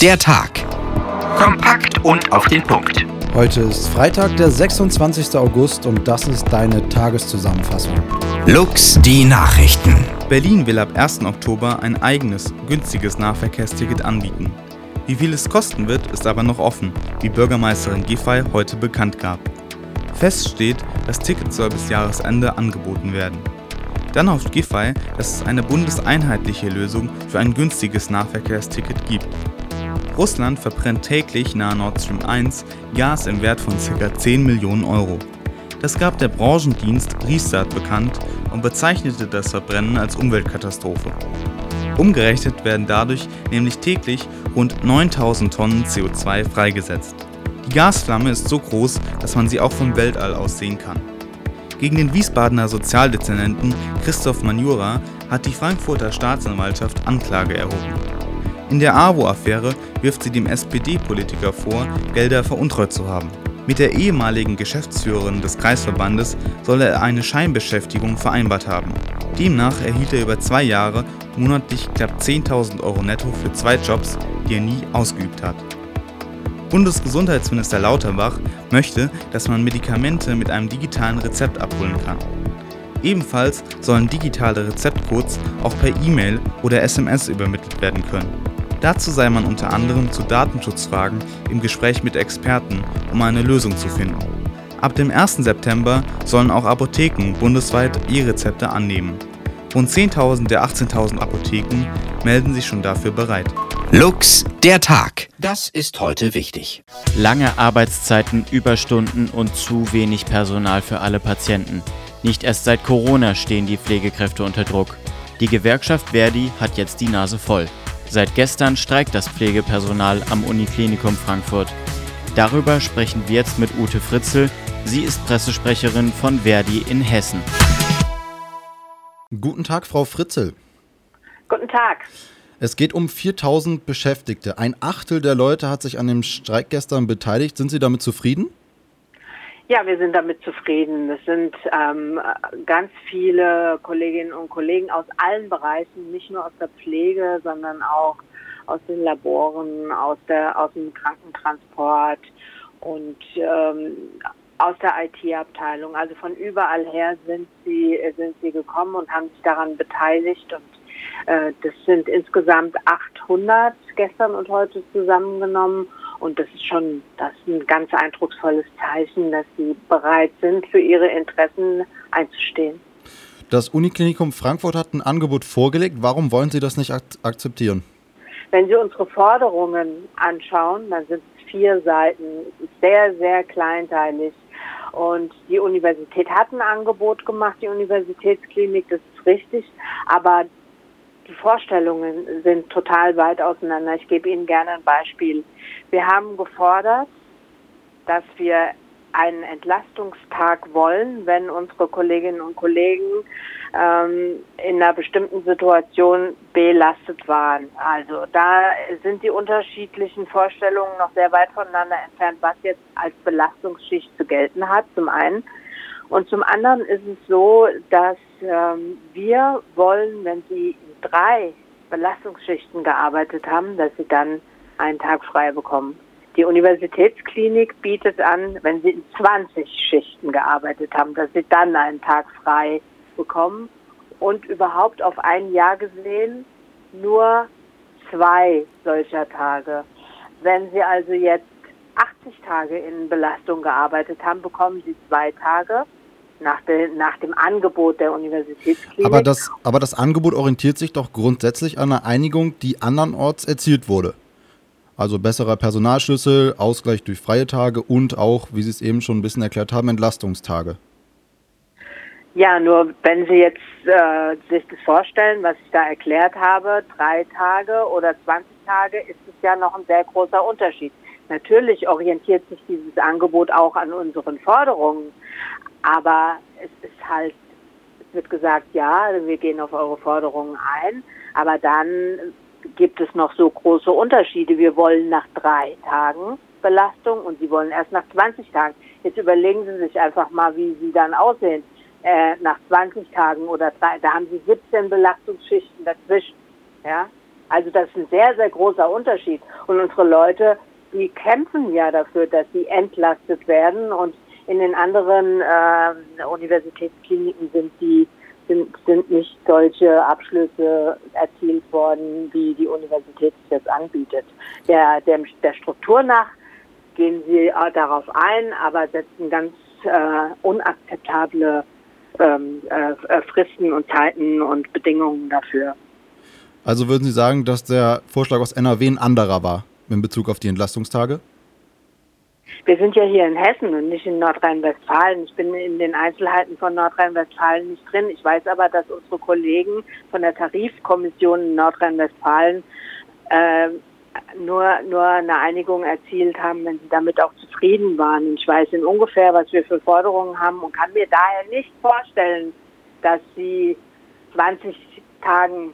Der Tag. Kompakt und auf den Punkt. Heute ist Freitag, der 26. August und das ist deine Tageszusammenfassung. Lux die Nachrichten. Berlin will ab 1. Oktober ein eigenes, günstiges Nahverkehrsticket anbieten. Wie viel es kosten wird, ist aber noch offen, wie Bürgermeisterin Giffey heute bekannt gab. Fest steht, das Ticket soll bis Jahresende angeboten werden. Dann hofft Giffey, dass es eine bundeseinheitliche Lösung für ein günstiges Nahverkehrsticket gibt. Russland verbrennt täglich nahe Nord Stream 1 Gas im Wert von ca. 10 Millionen Euro. Das gab der Branchendienst Restart bekannt und bezeichnete das Verbrennen als Umweltkatastrophe. Umgerechnet werden dadurch nämlich täglich rund 9000 Tonnen CO2 freigesetzt. Die Gasflamme ist so groß, dass man sie auch vom Weltall aus sehen kann. Gegen den Wiesbadener Sozialdezernenten Christoph Manjura hat die Frankfurter Staatsanwaltschaft Anklage erhoben. In der AWO-Affäre wirft sie dem SPD-Politiker vor, Gelder veruntreut zu haben. Mit der ehemaligen Geschäftsführerin des Kreisverbandes soll er eine Scheinbeschäftigung vereinbart haben. Demnach erhielt er über zwei Jahre monatlich knapp 10.000 Euro netto für zwei Jobs, die er nie ausgeübt hat. Bundesgesundheitsminister Lauterbach möchte, dass man Medikamente mit einem digitalen Rezept abholen kann. Ebenfalls sollen digitale Rezeptcodes auch per E-Mail oder SMS übermittelt werden können. Dazu sei man unter anderem zu Datenschutzfragen im Gespräch mit Experten, um eine Lösung zu finden. Ab dem 1. September sollen auch Apotheken bundesweit E-Rezepte annehmen. Rund 10.000 der 18.000 Apotheken melden sich schon dafür bereit. Lux der Tag. Das ist heute wichtig. Lange Arbeitszeiten, Überstunden und zu wenig Personal für alle Patienten. Nicht erst seit Corona stehen die Pflegekräfte unter Druck. Die Gewerkschaft Verdi hat jetzt die Nase voll. Seit gestern streikt das Pflegepersonal am Uniklinikum Frankfurt. Darüber sprechen wir jetzt mit Ute Fritzel. Sie ist Pressesprecherin von Verdi in Hessen. Guten Tag, Frau Fritzel. Guten Tag. Es geht um 4000 Beschäftigte. Ein Achtel der Leute hat sich an dem Streik gestern beteiligt. Sind Sie damit zufrieden? Ja, wir sind damit zufrieden. Es sind ähm, ganz viele Kolleginnen und Kollegen aus allen Bereichen, nicht nur aus der Pflege, sondern auch aus den Laboren, aus, der, aus dem Krankentransport und ähm, aus der IT-Abteilung. Also von überall her sind sie, sind sie gekommen und haben sich daran beteiligt. Und äh, das sind insgesamt 800 gestern und heute zusammengenommen. Und das ist schon das ist ein ganz eindrucksvolles Zeichen, dass sie bereit sind, für ihre Interessen einzustehen. Das Uniklinikum Frankfurt hat ein Angebot vorgelegt. Warum wollen Sie das nicht ak akzeptieren? Wenn Sie unsere Forderungen anschauen, dann sind es vier Seiten, sehr, sehr kleinteilig. Und die Universität hat ein Angebot gemacht, die Universitätsklinik, das ist richtig. Aber die Vorstellungen sind total weit auseinander. Ich gebe Ihnen gerne ein Beispiel. Wir haben gefordert, dass wir einen Entlastungstag wollen, wenn unsere Kolleginnen und Kollegen ähm, in einer bestimmten Situation belastet waren. Also da sind die unterschiedlichen Vorstellungen noch sehr weit voneinander entfernt, was jetzt als Belastungsschicht zu gelten hat, zum einen. Und zum anderen ist es so, dass ähm, wir wollen, wenn Sie drei Belastungsschichten gearbeitet haben, dass Sie dann einen Tag frei bekommen. Die Universitätsklinik bietet an, wenn Sie in 20 Schichten gearbeitet haben, dass Sie dann einen Tag frei bekommen und überhaupt auf ein Jahr gesehen nur zwei solcher Tage. Wenn Sie also jetzt 80 Tage in Belastung gearbeitet haben, bekommen Sie zwei Tage nach, de, nach dem Angebot der Universitätsklinik. Aber das, aber das Angebot orientiert sich doch grundsätzlich an einer Einigung, die andernorts erzielt wurde. Also besserer Personalschlüssel, Ausgleich durch freie Tage und auch, wie Sie es eben schon ein bisschen erklärt haben, Entlastungstage. Ja, nur wenn Sie jetzt äh, sich das vorstellen, was ich da erklärt habe, drei Tage oder 20 Tage, ist es ja noch ein sehr großer Unterschied. Natürlich orientiert sich dieses Angebot auch an unseren Forderungen, aber es ist halt, es wird gesagt, ja, wir gehen auf eure Forderungen ein, aber dann gibt es noch so große Unterschiede. Wir wollen nach drei Tagen Belastung und Sie wollen erst nach 20 Tagen. Jetzt überlegen Sie sich einfach mal, wie Sie dann aussehen. Äh, nach 20 Tagen oder drei, da haben Sie 17 Belastungsschichten dazwischen. Ja, also das ist ein sehr, sehr großer Unterschied. Und unsere Leute, die kämpfen ja dafür, dass sie entlastet werden. Und in den anderen äh, Universitätskliniken sind die sind, sind nicht solche Abschlüsse erzielt worden, wie die Universität es jetzt anbietet. Der, der, der Struktur nach gehen sie darauf ein, aber setzen ganz äh, unakzeptable ähm, äh, Fristen und Zeiten und Bedingungen dafür. Also würden Sie sagen, dass der Vorschlag aus NRW ein anderer war in Bezug auf die Entlastungstage? Wir sind ja hier in Hessen und nicht in Nordrhein-Westfalen. Ich bin in den Einzelheiten von Nordrhein-Westfalen nicht drin. Ich weiß aber, dass unsere Kollegen von der Tarifkommission in Nordrhein-Westfalen äh, nur, nur eine Einigung erzielt haben, wenn sie damit auch zufrieden waren. Ich weiß in ungefähr, was wir für Forderungen haben und kann mir daher nicht vorstellen, dass sie 20 Tagen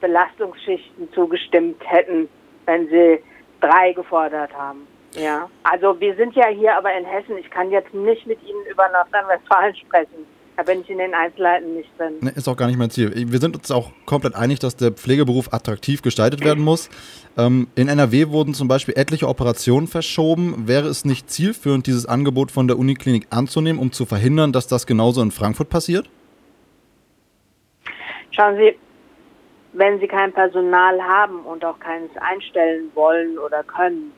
Belastungsschichten zugestimmt hätten, wenn sie drei gefordert haben. Ja, also wir sind ja hier aber in Hessen. Ich kann jetzt nicht mit Ihnen über Nordrhein-Westfalen sprechen. Da bin ich in den Einzelheiten nicht drin. Ne, ist auch gar nicht mein Ziel. Wir sind uns auch komplett einig, dass der Pflegeberuf attraktiv gestaltet werden muss. Ähm, in NRW wurden zum Beispiel etliche Operationen verschoben. Wäre es nicht zielführend, dieses Angebot von der Uniklinik anzunehmen, um zu verhindern, dass das genauso in Frankfurt passiert? Schauen Sie, wenn Sie kein Personal haben und auch keines einstellen wollen oder können,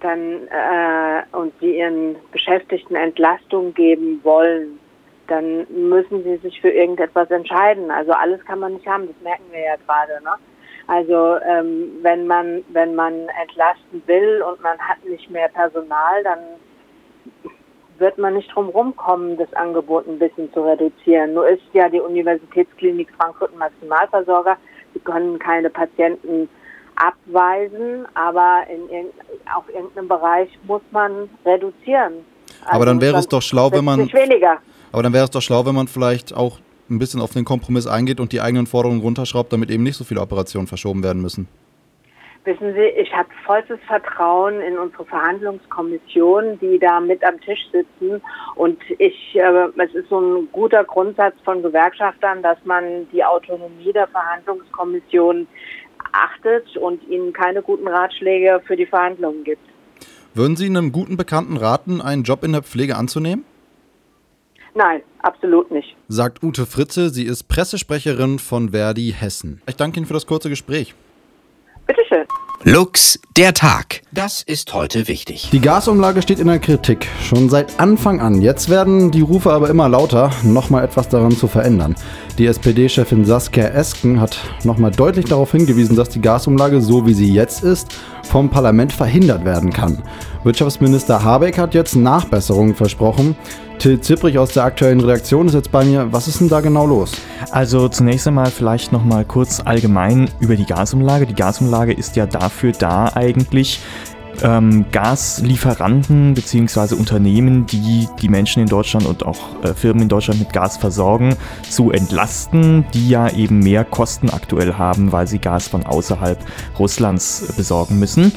dann äh, und sie ihren Beschäftigten Entlastung geben wollen, dann müssen sie sich für irgendetwas entscheiden. Also alles kann man nicht haben, das merken wir ja gerade. Ne? Also ähm, wenn man wenn man entlasten will und man hat nicht mehr Personal, dann wird man nicht drum rumkommen, das Angebot ein bisschen zu reduzieren. Nur ist ja die Universitätsklinik Frankfurt ein Maximalversorger. Sie können keine Patienten abweisen, aber in, auf irgendeinem Bereich muss man reduzieren. Also aber dann wäre es doch schlau, wenn man. Weniger. Aber dann wäre es doch schlau, wenn man vielleicht auch ein bisschen auf den Kompromiss eingeht und die eigenen Forderungen runterschraubt, damit eben nicht so viele Operationen verschoben werden müssen. Wissen Sie, ich habe vollstes Vertrauen in unsere Verhandlungskommission, die da mit am Tisch sitzen. Und ich, äh, es ist so ein guter Grundsatz von Gewerkschaftern, dass man die Autonomie der Verhandlungskommission achtet und ihnen keine guten Ratschläge für die Verhandlungen gibt. Würden Sie einem guten Bekannten raten, einen Job in der Pflege anzunehmen? Nein, absolut nicht. Sagt Ute Fritze, sie ist Pressesprecherin von Verdi Hessen. Ich danke Ihnen für das kurze Gespräch. Bitteschön. Lux, der Tag. Das ist heute wichtig. Die Gasumlage steht in der Kritik. Schon seit Anfang an. Jetzt werden die Rufe aber immer lauter, nochmal etwas daran zu verändern. Die SPD-Chefin Saskia Esken hat nochmal deutlich darauf hingewiesen, dass die Gasumlage, so wie sie jetzt ist, vom Parlament verhindert werden kann. Wirtschaftsminister Habeck hat jetzt Nachbesserungen versprochen. Till Zipprich aus der aktuellen Redaktion ist jetzt bei mir. Was ist denn da genau los? Also zunächst einmal vielleicht nochmal kurz allgemein über die Gasumlage. Die Gasumlage ist ja dafür da eigentlich, ähm, Gaslieferanten bzw. Unternehmen, die die Menschen in Deutschland und auch äh, Firmen in Deutschland mit Gas versorgen, zu entlasten, die ja eben mehr Kosten aktuell haben, weil sie Gas von außerhalb Russlands besorgen müssen.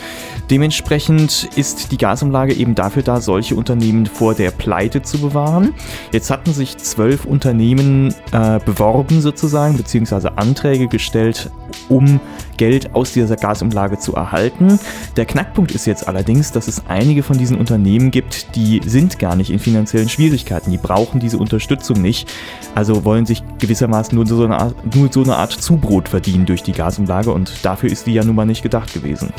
Dementsprechend ist die Gasumlage eben dafür da, solche Unternehmen vor der Pleite zu bewahren. Jetzt hatten sich zwölf Unternehmen äh, beworben sozusagen, beziehungsweise Anträge gestellt, um Geld aus dieser Gasumlage zu erhalten. Der Knackpunkt ist jetzt allerdings, dass es einige von diesen Unternehmen gibt, die sind gar nicht in finanziellen Schwierigkeiten, die brauchen diese Unterstützung nicht, also wollen sich gewissermaßen nur so eine Art, nur so eine Art Zubrot verdienen durch die Gasumlage und dafür ist die ja nun mal nicht gedacht gewesen.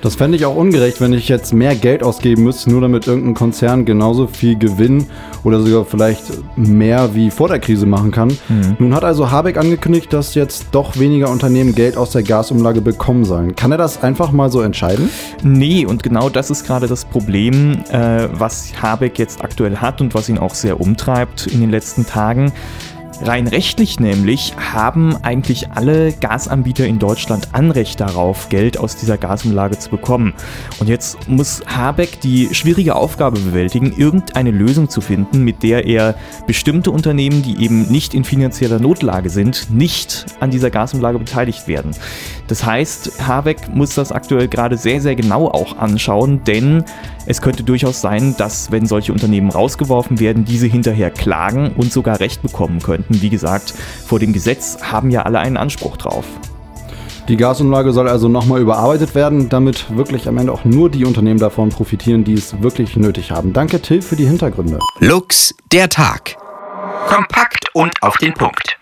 Das fände ich auch ungerecht, wenn ich jetzt mehr Geld ausgeben müsste, nur damit irgendein Konzern genauso viel Gewinn oder sogar vielleicht mehr wie vor der Krise machen kann. Mhm. Nun hat also Habeck angekündigt, dass jetzt doch weniger Unternehmen Geld aus der Gasumlage bekommen sollen. Kann er das einfach mal so entscheiden? Nee, und genau das ist gerade das Problem, äh, was Habeck jetzt aktuell hat und was ihn auch sehr umtreibt in den letzten Tagen. Rein rechtlich nämlich haben eigentlich alle Gasanbieter in Deutschland Anrecht darauf, Geld aus dieser Gasumlage zu bekommen. Und jetzt muss Habeck die schwierige Aufgabe bewältigen, irgendeine Lösung zu finden, mit der er bestimmte Unternehmen, die eben nicht in finanzieller Notlage sind, nicht an dieser Gasumlage beteiligt werden. Das heißt, Habeck muss das aktuell gerade sehr, sehr genau auch anschauen, denn es könnte durchaus sein, dass, wenn solche Unternehmen rausgeworfen werden, diese hinterher klagen und sogar Recht bekommen könnten. Wie gesagt, vor dem Gesetz haben ja alle einen Anspruch drauf. Die Gasumlage soll also nochmal überarbeitet werden, damit wirklich am Ende auch nur die Unternehmen davon profitieren, die es wirklich nötig haben. Danke Till für die Hintergründe. Lux, der Tag. Kompakt und auf den Punkt.